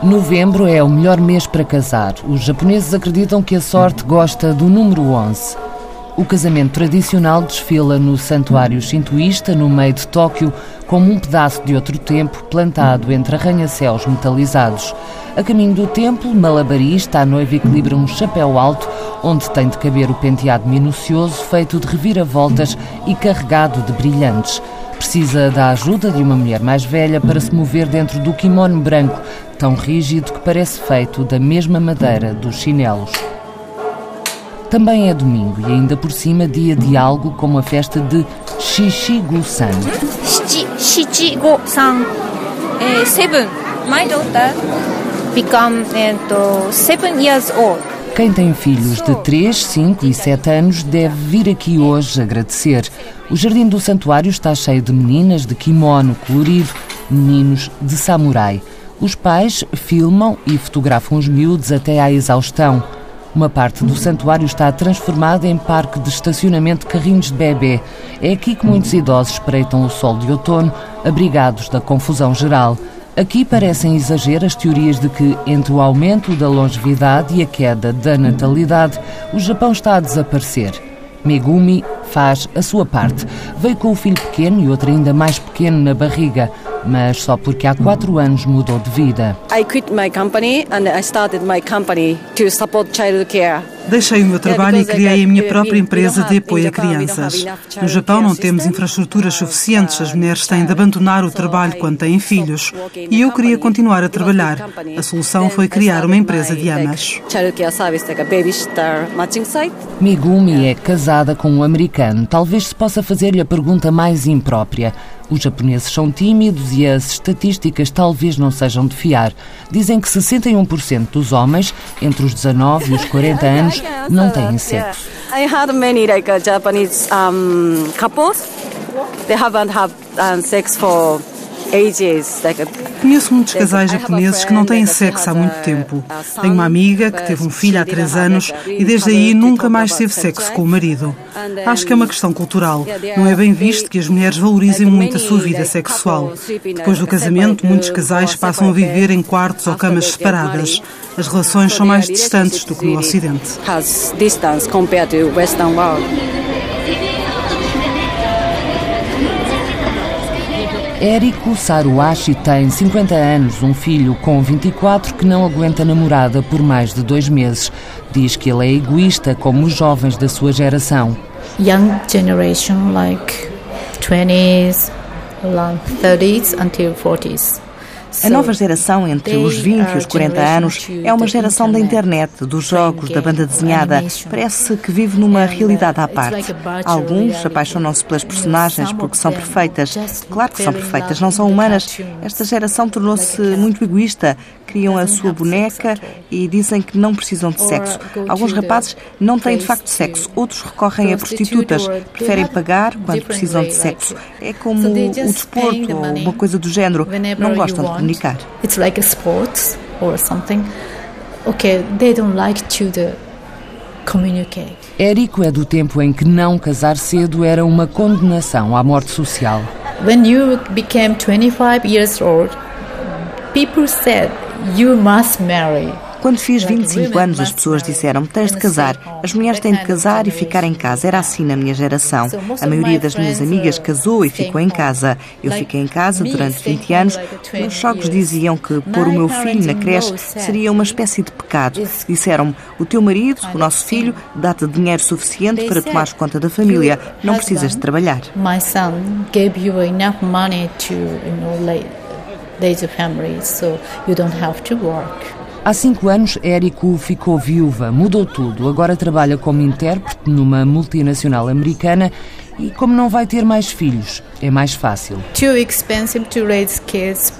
Novembro é o melhor mês para casar. Os japoneses acreditam que a sorte gosta do número 11. O casamento tradicional desfila no santuário shintoísta, no meio de Tóquio, como um pedaço de outro tempo plantado entre arranha-céus metalizados. A caminho do templo, malabarista, a noiva equilibra um chapéu alto, onde tem de caber o penteado minucioso, feito de reviravoltas e carregado de brilhantes. Precisa da ajuda de uma mulher mais velha para se mover dentro do kimono branco, tão rígido que parece feito da mesma madeira dos chinelos. Também é domingo e ainda por cima dia de algo como a festa de Shichigo-san. Shichigo-san, eh, seven. My daughter become eh, seven years old. Quem tem filhos de 3, 5 e 7 anos deve vir aqui hoje agradecer. O jardim do santuário está cheio de meninas de kimono colorido, meninos de samurai. Os pais filmam e fotografam os miúdos até à exaustão. Uma parte do santuário está transformada em parque de estacionamento de carrinhos de bebê. É aqui que muitos idosos espreitam o sol de outono, abrigados da confusão geral. Aqui parecem exagero as teorias de que, entre o aumento da longevidade e a queda da natalidade, o Japão está a desaparecer. Megumi faz a sua parte. Veio com o filho pequeno e outro ainda mais pequeno na barriga mas só porque há quatro anos mudou de vida. I quit my company and I started my company to support child care. Deixei o meu trabalho e criei a minha própria empresa de apoio a crianças. No Japão não temos infraestruturas suficientes, as mulheres têm de abandonar o trabalho quando têm filhos. E eu queria continuar a trabalhar. A solução foi criar uma empresa de amas. Migumi é casada com um americano. Talvez se possa fazer-lhe a pergunta mais imprópria. Os japoneses são tímidos e as estatísticas talvez não sejam de fiar. Dizem que 61% dos homens entre os 19 e os 40 anos não têm sexo. I had many like uh, Japanese um, couples. They haven't had um, sex for Conheço muitos casais japoneses que não têm sexo há muito tempo. Tenho uma amiga que teve um filho há três anos e desde aí nunca mais teve sexo com o marido. Acho que é uma questão cultural. Não é bem visto que as mulheres valorizem muito a sua vida sexual. Depois do casamento, muitos casais passam a viver em quartos ou camas separadas. As relações são mais distantes do que no Ocidente. Érico Saruashi tem 50 anos, um filho com 24 que não aguenta namorada por mais de dois meses. Diz que ele é egoísta como os jovens da sua geração. Young generation like 20s, around 30s until 40s. A nova geração entre os 20 e os 40 anos é uma geração da internet, dos jogos, da banda desenhada. Parece que vive numa realidade à parte. Alguns apaixonam-se pelas personagens porque são perfeitas. Claro que são perfeitas, não são humanas. Esta geração tornou-se muito egoísta. Criam a sua boneca e dizem que não precisam de sexo. Alguns rapazes não têm de facto sexo, outros recorrem a prostitutas, preferem pagar quando precisam de sexo. É como o desporto ou uma coisa do género. Não gostam de comunicar. It's like a sport or something. Okay, they don't like to the communicate. Érico é do tempo em que não casar cedo era uma condenação à morte social. When you became 25 years old, people said you must marry. Quando fiz 25 anos, as pessoas disseram: tens de casar. As mulheres têm de casar e ficar em casa. Era assim na minha geração. A maioria das minhas amigas casou e ficou em casa. Eu fiquei em casa durante 20 anos. Meus sogros diziam que pôr o meu filho na creche seria uma espécie de pecado. Disseram-me: o teu marido, o nosso filho, dá-te dinheiro suficiente para tomares conta da família. Não precisas de trabalhar. My son gave you enough money to, you know, raise a family, so you don't have to work. Há cinco anos, Érico ficou viúva, mudou tudo. Agora trabalha como intérprete numa multinacional americana e, como não vai ter mais filhos, é mais fácil. Too expensive to raise kids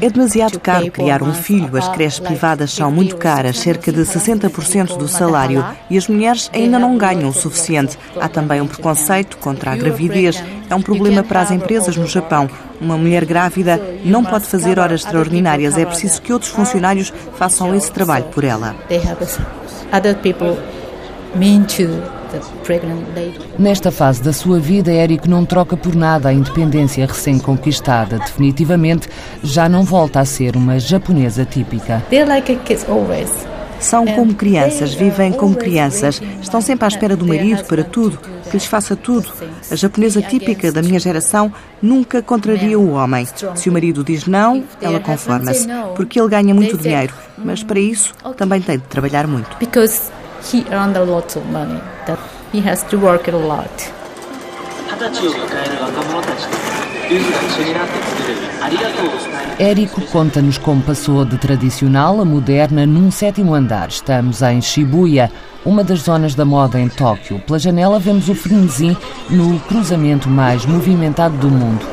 é demasiado caro criar um filho. As creches privadas são muito caras, cerca de 60% do salário, e as mulheres ainda não ganham o suficiente. Há também um preconceito contra a gravidez. É um problema para as empresas no Japão. Uma mulher grávida não pode fazer horas extraordinárias. É preciso que outros funcionários façam esse trabalho por ela. Other people mean to Nesta fase da sua vida, Eric não troca por nada a independência recém-conquistada. Definitivamente, já não volta a ser uma japonesa típica. São como crianças, vivem como crianças, estão sempre à espera do marido para tudo, que lhes faça tudo. A japonesa típica da minha geração nunca contraria o homem. Se o marido diz não, ela conforma-se, porque ele ganha muito dinheiro, mas para isso também tem de trabalhar muito. He earned a lot of money, that he has to work a lot. Érico conta-nos como passou de tradicional a moderna num sétimo andar. Estamos em Shibuya, uma das zonas da moda em Tóquio. Pela janela vemos o frenesim no cruzamento mais movimentado do mundo.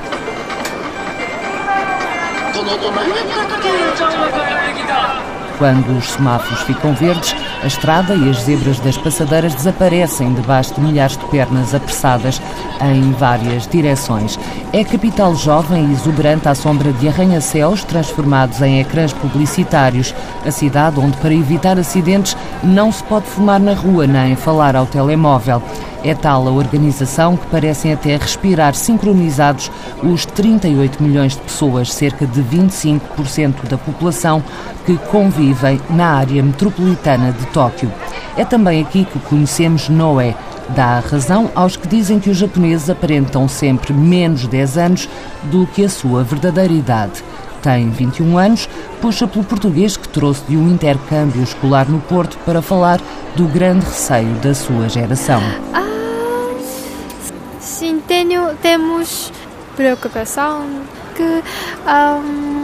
Quando os semáforos ficam verdes, a estrada e as zebras das passadeiras desaparecem debaixo de milhares de pernas apressadas em várias direções. É capital jovem e exuberante à sombra de arranha-céus transformados em ecrãs publicitários. A cidade onde, para evitar acidentes, não se pode fumar na rua nem falar ao telemóvel. É tal a organização que parecem até respirar sincronizados os 38 milhões de pessoas, cerca de 25% da população, que convivem na área metropolitana de Tóquio. É também aqui que conhecemos Noé. Dá razão aos que dizem que os japoneses aparentam sempre menos 10 anos do que a sua verdadeira idade. Tem 21 anos, puxa pelo português que trouxe de um intercâmbio escolar no Porto para falar do grande receio da sua geração. Ah, sim, tenho, temos preocupação que um,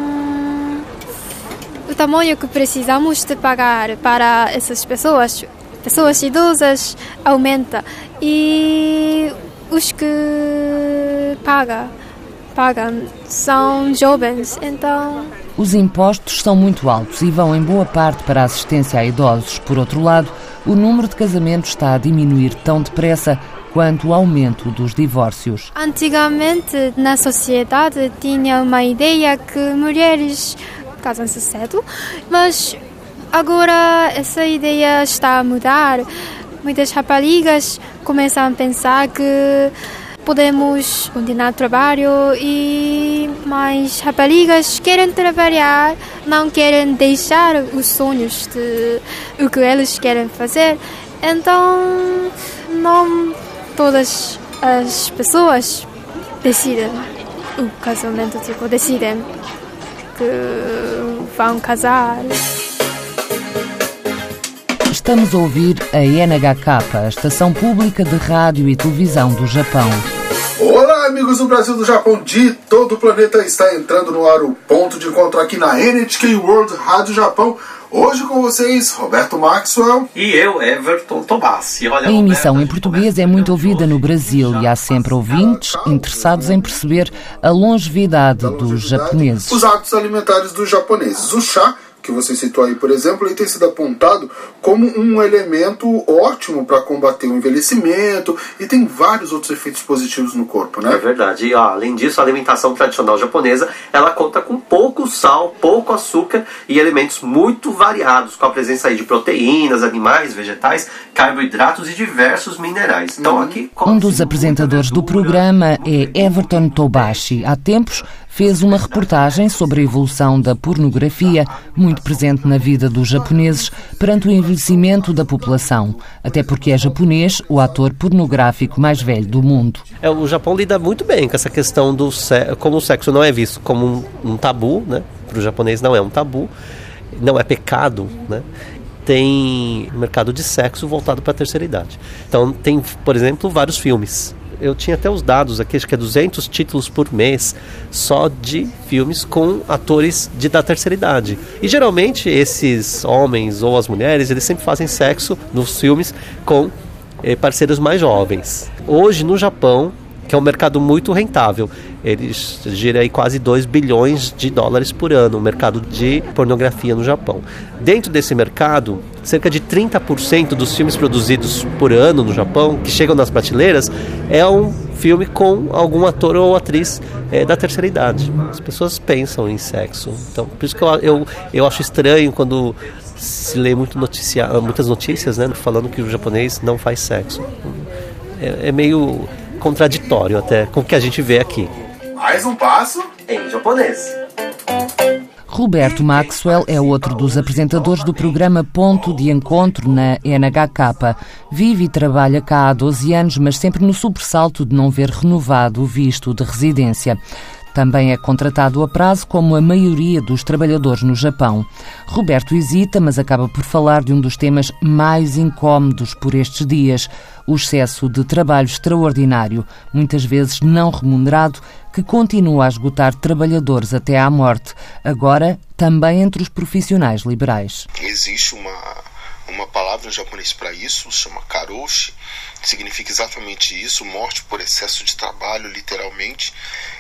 tamanho que precisamos de pagar para essas pessoas, pessoas idosas, aumenta e os que pagam pagam são jovens, então. Os impostos são muito altos e vão em boa parte para a assistência a idosos. Por outro lado, o número de casamentos está a diminuir tão depressa quanto o aumento dos divórcios. Antigamente, na sociedade, tinha uma ideia que mulheres casam-se cedo, mas agora essa ideia está a mudar. Muitas raparigas começam a pensar que podemos continuar o trabalho e mais raparigas querem trabalhar, não querem deixar os sonhos de o que eles querem fazer. Então, não todas as pessoas decidem o casamento, tipo, decidem vão casar. Estamos a ouvir a NHK, a estação pública de rádio e televisão do Japão. Olá, amigos do Brasil do Japão, de todo o planeta está entrando no ar o ponto de encontro aqui na NHK World Rádio Japão. Hoje com vocês, Roberto Maxwell. E eu, Everton Tobassi. Olha, a emissão em português é muito ouvida no Brasil e há sempre ouvintes interessados em perceber a longevidade dos japoneses. Os hábitos alimentares dos japoneses. O chá que você citou aí, por exemplo, ele tem sido apontado como um elemento ótimo para combater o envelhecimento e tem vários outros efeitos positivos no corpo, né? É verdade. E ó, além disso, a alimentação tradicional japonesa, ela conta com pouco sal, pouco açúcar e elementos muito variados, com a presença aí de proteínas, animais, vegetais, carboidratos e diversos minerais. Então uhum. aqui um dos apresentadores do programa é Everton Tobashi. Há tempos fez uma reportagem sobre a evolução da pornografia, muito presente na vida dos japoneses, perante o envelhecimento da população, até porque é japonês o ator pornográfico mais velho do mundo. É, o Japão lida muito bem com essa questão do como o sexo não é visto como um, um tabu, né? Para o japonês não é um tabu, não é pecado, né? tem mercado de sexo voltado para a terceira idade. Então tem, por exemplo, vários filmes eu tinha até os dados aqui, acho que é 200 títulos por mês só de filmes com atores de da terceira idade. E geralmente esses homens ou as mulheres, eles sempre fazem sexo nos filmes com eh, parceiros mais jovens. Hoje no Japão, que é um mercado muito rentável. Ele gira aí quase 2 bilhões de dólares por ano, o mercado de pornografia no Japão. Dentro desse mercado, cerca de 30% dos filmes produzidos por ano no Japão, que chegam nas prateleiras, é um filme com algum ator ou atriz é, da terceira idade. As pessoas pensam em sexo. Então, por isso que eu, eu, eu acho estranho quando se lê muito noticia, muitas notícias né, falando que o japonês não faz sexo. É, é meio contraditório até com o que a gente vê aqui. Mais um passo em japonês. Roberto Maxwell é outro dos apresentadores do programa Ponto de Encontro na NHK. Vive e trabalha cá há 12 anos, mas sempre no sobressalto de não ver renovado o visto de residência. Também é contratado a prazo, como a maioria dos trabalhadores no Japão. Roberto hesita, mas acaba por falar de um dos temas mais incómodos por estes dias: o excesso de trabalho extraordinário, muitas vezes não remunerado, que continua a esgotar trabalhadores até à morte, agora também entre os profissionais liberais. Existe uma uma palavra em japonês para isso, chama karoshi, significa exatamente isso, morte por excesso de trabalho, literalmente.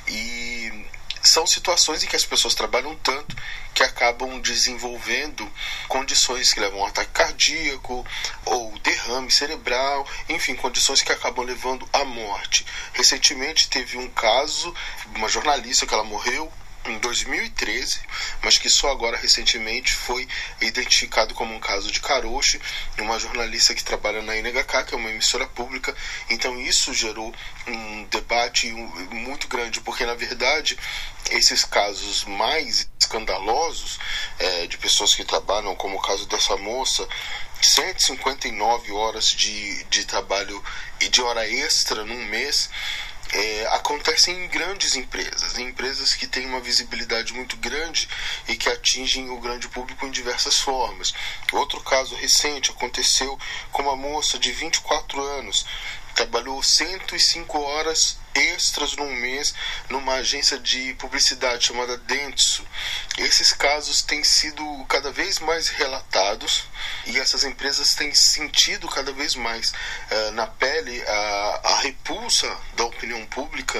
E são situações em que as pessoas trabalham tanto que acabam desenvolvendo condições que levam a um ataque cardíaco ou derrame cerebral, enfim, condições que acabam levando à morte. Recentemente teve um caso, uma jornalista que ela morreu em 2013, mas que só agora recentemente foi identificado como um caso de Karoshi, uma jornalista que trabalha na NHK, que é uma emissora pública. Então isso gerou um debate muito grande, porque na verdade esses casos mais escandalosos é, de pessoas que trabalham, como o caso dessa moça, 159 horas de, de trabalho e de hora extra num mês é, acontecem em grandes empresas, em empresas que têm uma visibilidade muito grande e que atingem o grande público em diversas formas. Outro caso recente aconteceu com uma moça de 24 anos, trabalhou 105 horas extras num mês numa agência de publicidade chamada Dentsu. Esses casos têm sido cada vez mais relatados e essas empresas têm sentido cada vez mais uh, na pele a, a repulsa da opinião pública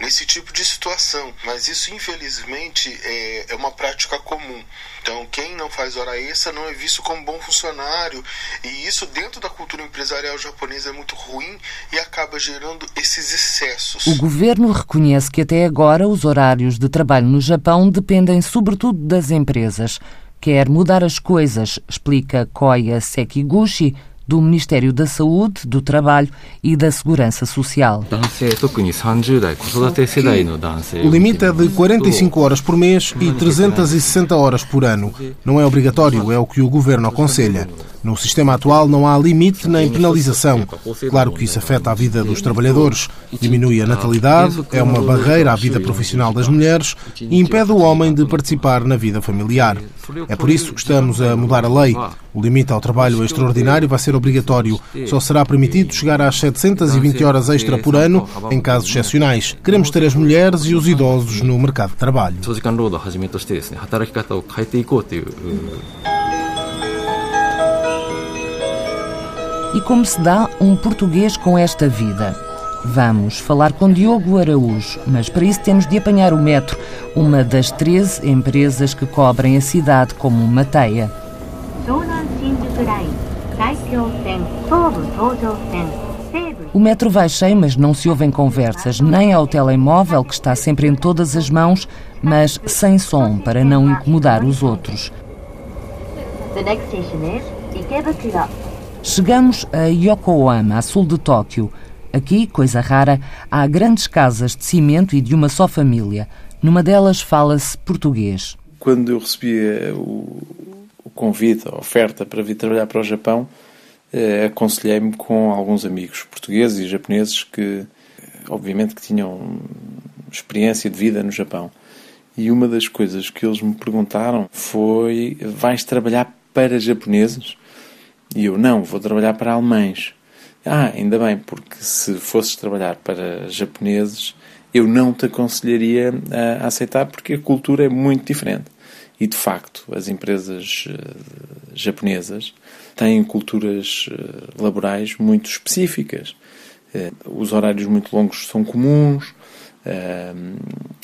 nesse tipo de situação. Mas isso, infelizmente, é, é uma prática comum. Então, quem não faz hora extra não é visto como bom funcionário. E isso, dentro da cultura empresarial japonesa, é muito ruim e acaba gerando esses excessos. O governo reconhece que até agora os horários de trabalho no Japão dependem sobretudo das empresas. Quer mudar as coisas, explica Koya Sekiguchi, do Ministério da Saúde, do Trabalho e da Segurança Social. O limite é de 45 horas por mês e 360 horas por ano. Não é obrigatório, é o que o governo aconselha. No sistema atual não há limite nem penalização. Claro que isso afeta a vida dos trabalhadores, diminui a natalidade, é uma barreira à vida profissional das mulheres e impede o homem de participar na vida familiar. É por isso que estamos a mudar a lei. O limite ao trabalho extraordinário vai ser obrigatório. Só será permitido chegar às 720 horas extra por ano em casos excepcionais. Queremos ter as mulheres e os idosos no mercado de trabalho. E como se dá um português com esta vida? Vamos falar com Diogo Araújo, mas para isso temos de apanhar o metro, uma das 13 empresas que cobrem a cidade como uma teia. O metro vai cheio, mas não se ouvem conversas, nem ao telemóvel, que está sempre em todas as mãos, mas sem som, para não incomodar os outros. Chegamos a Yokohama, a sul de Tóquio. Aqui, coisa rara, há grandes casas de cimento e de uma só família. Numa delas fala-se português. Quando eu recebi eh, o, o convite, a oferta para vir trabalhar para o Japão, eh, aconselhei-me com alguns amigos portugueses e japoneses que, obviamente, que tinham experiência de vida no Japão. E uma das coisas que eles me perguntaram foi: vais trabalhar para japoneses? E eu, não, vou trabalhar para alemães. Ah, ainda bem, porque se fosses trabalhar para japoneses, eu não te aconselharia a aceitar, porque a cultura é muito diferente. E de facto, as empresas uh, japonesas têm culturas uh, laborais muito específicas. Uh, os horários muito longos são comuns,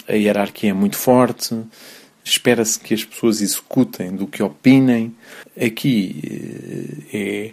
a hierarquia é muito forte, espera-se que as pessoas executem do que opinem. Aqui é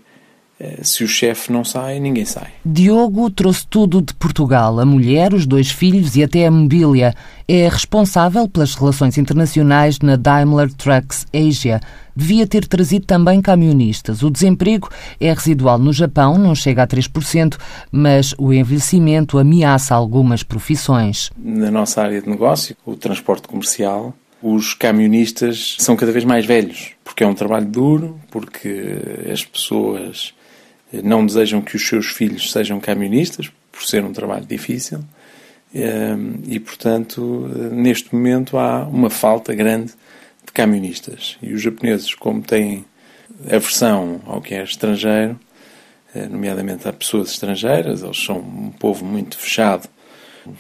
se o chefe não sai, ninguém sai. Diogo trouxe tudo de Portugal: a mulher, os dois filhos e até a mobília. É responsável pelas relações internacionais na Daimler Trucks Asia. devia ter trazido também camionistas. O desemprego é residual no Japão, não chega a 3%, mas o envelhecimento ameaça algumas profissões. Na nossa área de negócio, o transporte comercial, os camionistas são cada vez mais velhos, porque é um trabalho duro, porque as pessoas não desejam que os seus filhos sejam camionistas, por ser um trabalho difícil. Ehm, e, portanto, neste momento há uma falta grande de camionistas. E os japoneses, como têm aversão ao que é estrangeiro, eh, nomeadamente a pessoas estrangeiras, eles são um povo muito fechado,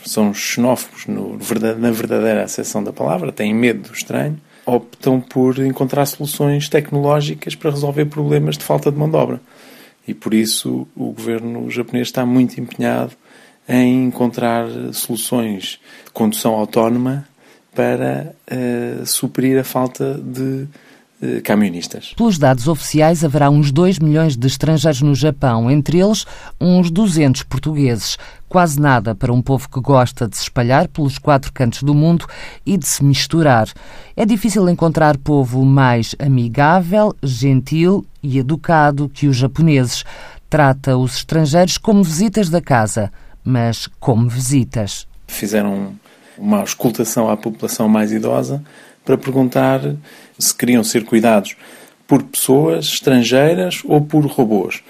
são xenófobos no, na verdadeira acessão da palavra, têm medo do estranho, optam por encontrar soluções tecnológicas para resolver problemas de falta de mão de obra. E por isso o governo japonês está muito empenhado em encontrar soluções de condução autónoma para uh, suprir a falta de uh, camionistas. Pelos dados oficiais, haverá uns 2 milhões de estrangeiros no Japão, entre eles uns 200 portugueses. Quase nada para um povo que gosta de se espalhar pelos quatro cantos do mundo e de se misturar. É difícil encontrar povo mais amigável, gentil e educado que os japoneses. Trata os estrangeiros como visitas da casa mas como visitas. Fizeram uma auscultação à população mais idosa para perguntar se queriam ser cuidados por pessoas estrangeiras ou por robôs.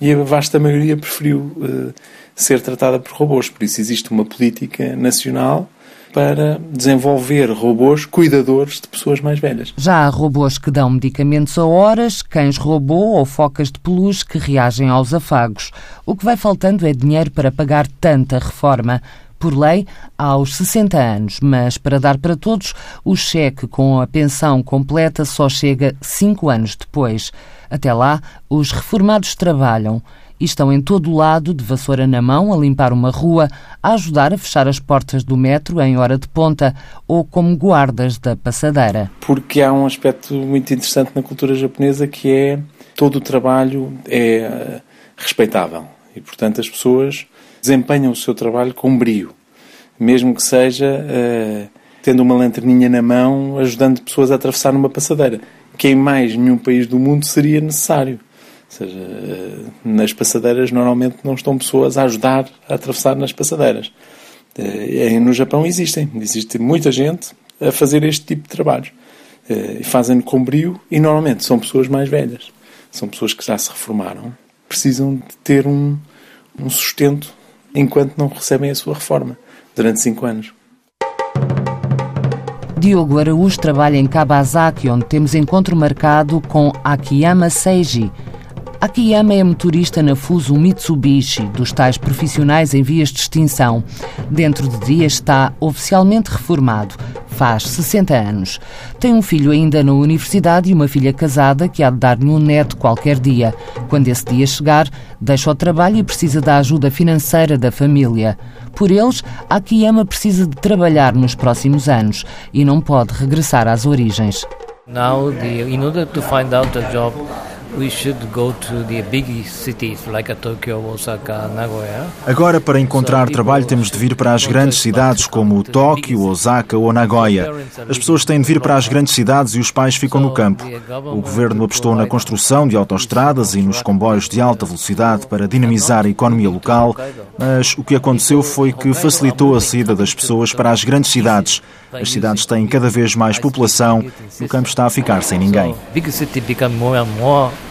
E a vasta maioria preferiu uh, ser tratada por robôs. Por isso existe uma política nacional para desenvolver robôs cuidadores de pessoas mais velhas. Já há robôs que dão medicamentos a horas, cães robô ou focas de peluche que reagem aos afagos. O que vai faltando é dinheiro para pagar tanta reforma por lei, aos 60 anos, mas para dar para todos, o cheque com a pensão completa só chega cinco anos depois. Até lá, os reformados trabalham e estão em todo lado, de vassoura na mão, a limpar uma rua, a ajudar a fechar as portas do metro em hora de ponta ou como guardas da passadeira. Porque há um aspecto muito interessante na cultura japonesa que é todo o trabalho é eh, respeitável e, portanto, as pessoas desempenham o seu trabalho com brio, mesmo que seja uh, tendo uma lanterninha na mão, ajudando pessoas a atravessar numa passadeira, que em mais nenhum país do mundo seria necessário. Seja, nas passadeiras normalmente não estão pessoas a ajudar a atravessar nas passadeiras. Eh, no Japão existem, existe muita gente a fazer este tipo de trabalhos. Eh, e fazem com brio e normalmente são pessoas mais velhas. São pessoas que já se reformaram. Precisam de ter um, um sustento enquanto não recebem a sua reforma durante cinco anos. Diogo Araújo trabalha em Kabazaki, onde temos encontro marcado com Akiyama Seiji, Akiyama é motorista na Fuso Mitsubishi, dos tais profissionais em vias de extinção. Dentro de dias está oficialmente reformado. Faz 60 anos. Tem um filho ainda na universidade e uma filha casada que há de dar-lhe um neto qualquer dia. Quando esse dia chegar, deixa o trabalho e precisa da ajuda financeira da família. Por eles, Akiyama precisa de trabalhar nos próximos anos e não pode regressar às origens. Now, the, in order to find out a job, Agora, para encontrar trabalho, temos de vir para as grandes cidades como Tóquio, Osaka ou Nagoya. As pessoas têm de vir para as grandes cidades e os pais ficam no campo. O governo apostou na construção de autoestradas e nos comboios de alta velocidade para dinamizar a economia local, mas o que aconteceu foi que facilitou a saída das pessoas para as grandes cidades. As cidades têm cada vez mais população e o campo está a ficar sem ninguém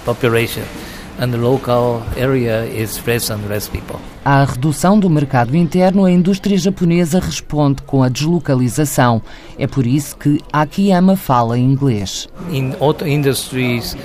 population and the local area is less and less people. À redução do mercado interno, a indústria japonesa responde com a deslocalização. É por isso que Akiyama fala inglês. In auto industries,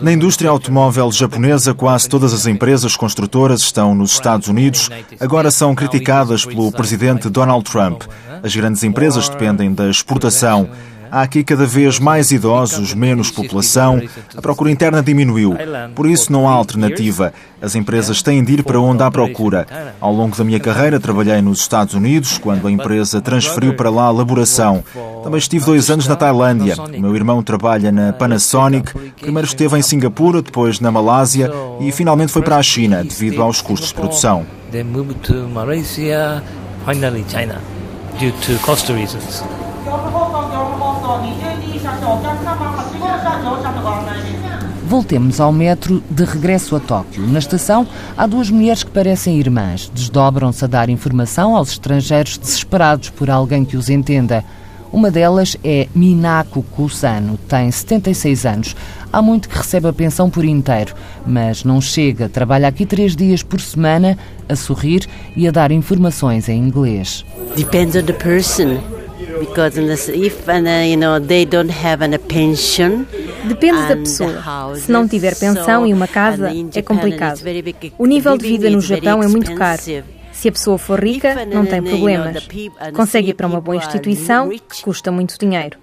na indústria automóvel japonesa, quase todas as empresas construtoras estão nos Estados Unidos. Agora são criticadas pelo presidente Donald Trump. As grandes empresas dependem da exportação. Há aqui cada vez mais idosos, menos população. A procura interna diminuiu. Por isso não há alternativa. As empresas têm de ir para onde há procura. Ao longo da minha carreira trabalhei nos Estados Unidos, quando a empresa transferiu para lá a elaboração. Também estive dois anos na Tailândia. O meu irmão trabalha na Panasonic. Primeiro esteve em Singapura, depois na Malásia e finalmente foi para a China, devido aos custos de produção. China, due to cost reasons. Voltemos ao metro de regresso a Tóquio. Na estação há duas mulheres que parecem irmãs. Desdobram-se a dar informação aos estrangeiros desesperados por alguém que os entenda. Uma delas é Minako Kusano, tem 76 anos. Há muito que recebe a pensão por inteiro, mas não chega. Trabalha aqui três dias por semana, a sorrir e a dar informações em inglês. Depends on the person. Because if you know they don't have a pension, Depende da pessoa. Se não tiver pensão e uma casa, é complicado. O nível de vida no Japão é muito caro. Se a pessoa for rica, não tem problemas. Consegue ir para uma boa instituição, que custa muito dinheiro.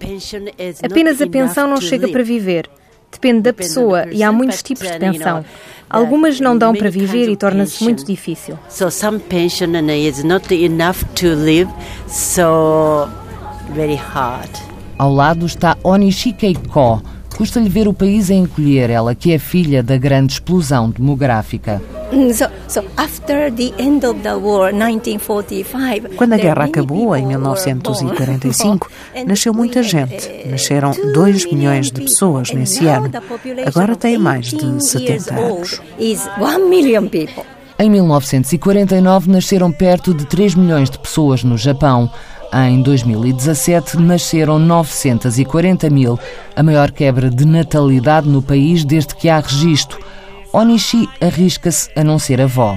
Apenas a pensão não chega para viver. Depende da pessoa e há muitos tipos de pensão. Algumas não dão para viver e torna-se muito difícil. So some pension is not enough to live, so. Ao lado está Onishi Keiko, Custa-lhe ver o país a encolher, ela que é filha da grande explosão demográfica. Quando a guerra acabou, em 1945, nasceu muita gente. Nasceram 2 milhões de pessoas nesse ano. Agora tem mais de 70 anos. Em 1949, nasceram perto de 3 milhões de pessoas no Japão. Em 2017, nasceram 940 mil, a maior quebra de natalidade no país desde que há registro. Onishi arrisca-se a não ser avó.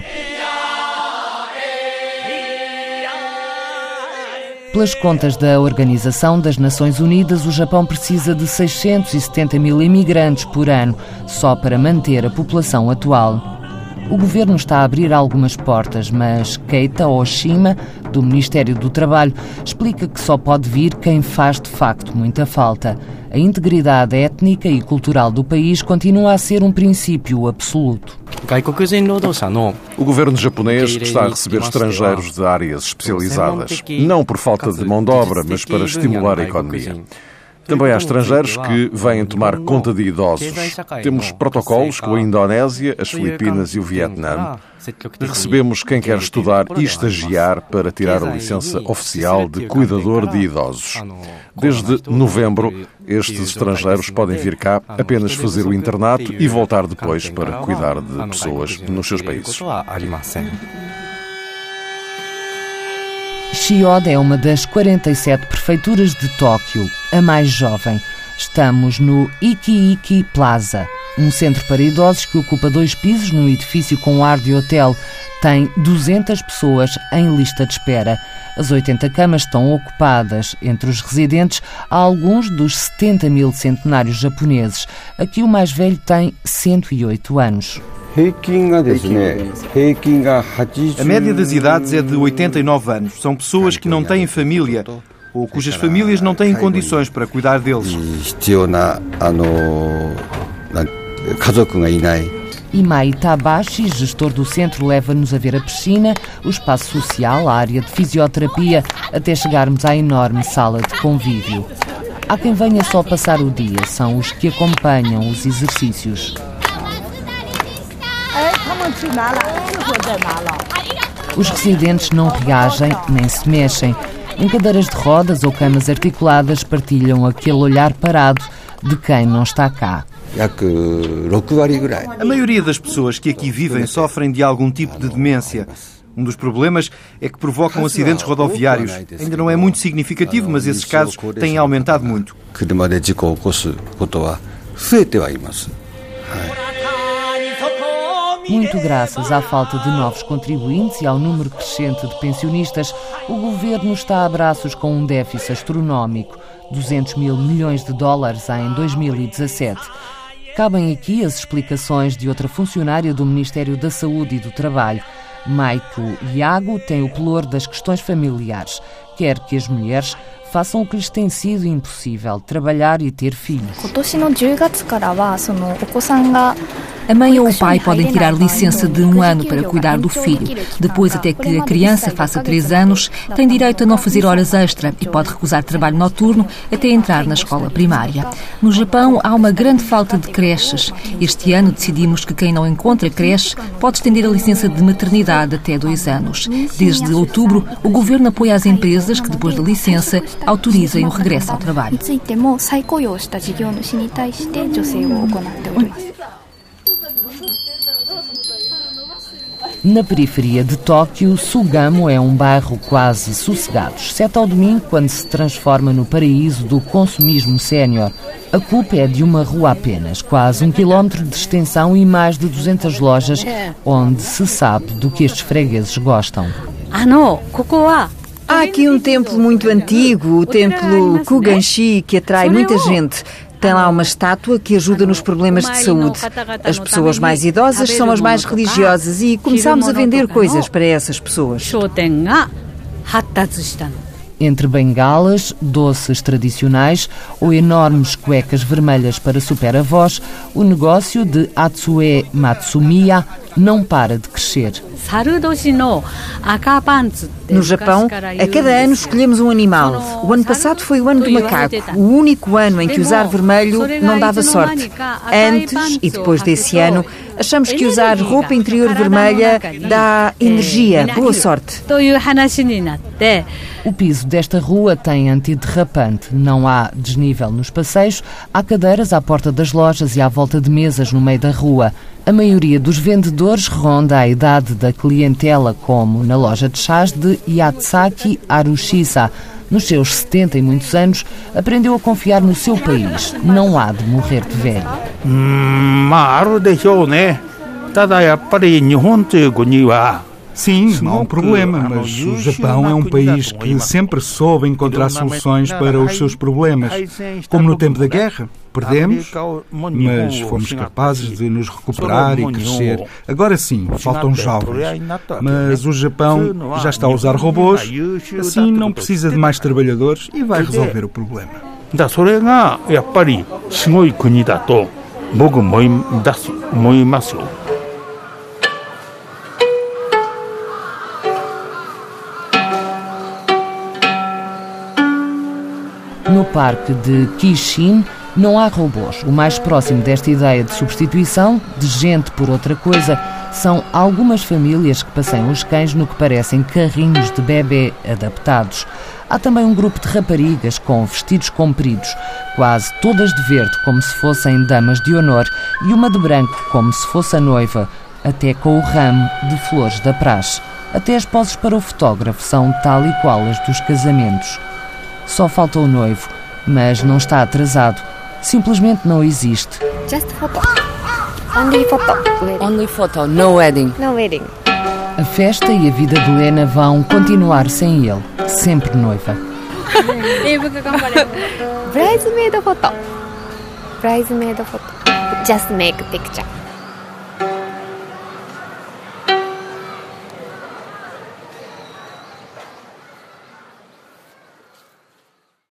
Pelas contas da Organização das Nações Unidas, o Japão precisa de 670 mil imigrantes por ano só para manter a população atual. O governo está a abrir algumas portas, mas Keita Oshima, do Ministério do Trabalho, explica que só pode vir quem faz de facto muita falta. A integridade étnica e cultural do país continua a ser um princípio absoluto. O governo japonês está a receber estrangeiros de áreas especializadas, não por falta de mão de obra, mas para estimular a economia. Também há estrangeiros que vêm tomar conta de idosos. Temos protocolos com a Indonésia, as Filipinas e o Vietnã. Recebemos quem quer estudar e estagiar para tirar a licença oficial de cuidador de idosos. Desde novembro, estes estrangeiros podem vir cá apenas fazer o internato e voltar depois para cuidar de pessoas nos seus países. Chiyoda é uma das 47 prefeituras de Tóquio, a mais jovem. Estamos no Iki-Iki Plaza, um centro para idosos que ocupa dois pisos num edifício com ar de hotel. Tem 200 pessoas em lista de espera. As 80 camas estão ocupadas. Entre os residentes, há alguns dos 70 mil centenários japoneses. Aqui o mais velho tem 108 anos. A média das idades é de 89 anos. São pessoas que não têm família ou cujas famílias não têm condições para cuidar deles. Imai Tabashi, gestor do centro, leva-nos a ver a piscina, o espaço social, a área de fisioterapia, até chegarmos à enorme sala de convívio. Há quem venha só passar o dia, são os que acompanham os exercícios. Os residentes não reagem nem se mexem. Em cadeiras de rodas ou camas articuladas partilham aquele olhar parado de quem não está cá. A maioria das pessoas que aqui vivem sofrem de algum tipo de demência. Um dos problemas é que provocam acidentes rodoviários. Ainda não é muito significativo, mas esses casos têm aumentado muito. Muito graças à falta de novos contribuintes e ao número crescente de pensionistas, o governo está a braços com um déficit astronómico, 200 mil milhões de dólares em 2017. Cabem aqui as explicações de outra funcionária do Ministério da Saúde e do Trabalho. Maiko Iago tem o pelour das questões familiares. Quer que as mulheres façam o que lhes tem sido impossível, trabalhar e ter filhos. A mãe ou o pai podem tirar licença de um ano para cuidar do filho. Depois, até que a criança faça três anos, tem direito a não fazer horas extra e pode recusar trabalho noturno até entrar na escola primária. No Japão, há uma grande falta de creches. Este ano decidimos que quem não encontra creche pode estender a licença de maternidade até dois anos. Desde outubro, o governo apoia as empresas que, depois da licença, autorizem o regresso ao trabalho. Na periferia de Tóquio, Sugamo é um bairro quase sossegado, exceto ao domingo, quando se transforma no paraíso do consumismo sénior. A culpa é de uma rua apenas, quase um quilómetro de extensão e mais de 200 lojas, onde se sabe do que estes fregueses gostam. Ah, não, Há aqui um templo muito antigo, o templo Kuganshi, que atrai muita gente. Tem lá uma estátua que ajuda nos problemas de saúde. As pessoas mais idosas são as mais religiosas e começámos a vender coisas para essas pessoas. Entre bengalas, doces tradicionais ou enormes cuecas vermelhas para super-avós, o negócio de Atsue Matsumiya não para de crescer. No Japão, a cada ano escolhemos um animal. O ano passado foi o ano do macaco, o único ano em que usar vermelho não dava sorte. Antes e depois desse ano, achamos que usar roupa interior vermelha dá energia, boa sorte. O piso desta rua tem antiderrapante, não há desnível nos passeios, há cadeiras à porta das lojas e à volta de mesas no meio da rua. A maioria dos vendedores ronda a idade da clientela, como na loja de chás de Yatsaki Arushisa. Nos seus 70 e muitos anos, aprendeu a confiar no seu país. Não há de morrer de velho. Hum, Sim, não há um problema, mas o Japão é um país que sempre soube encontrar soluções para os seus problemas. Como no tempo da guerra, perdemos, mas fomos capazes de nos recuperar e crescer. Agora sim, faltam jovens. Mas o Japão já está a usar robôs, assim não precisa de mais trabalhadores e vai resolver o problema. だそれがやっぱりすごい国だと僕思い出す思いますよ。 No parque de Kishin não há robôs. O mais próximo desta ideia de substituição de gente por outra coisa são algumas famílias que passeiam os cães no que parecem carrinhos de bebê adaptados. Há também um grupo de raparigas com vestidos compridos, quase todas de verde, como se fossem damas de honor, e uma de branco, como se fosse a noiva, até com o ramo de flores da praxe. Até as poses para o fotógrafo são tal e qual as dos casamentos. Só falta o noivo, mas não está atrasado. Simplesmente não existe. Just photo. Only photo. Only photo, no wedding. No wedding. A festa e a vida de Lena vão continuar sem ele, sempre noiva. Bridesmaid photo. Bridesmaid photo. Just make picture.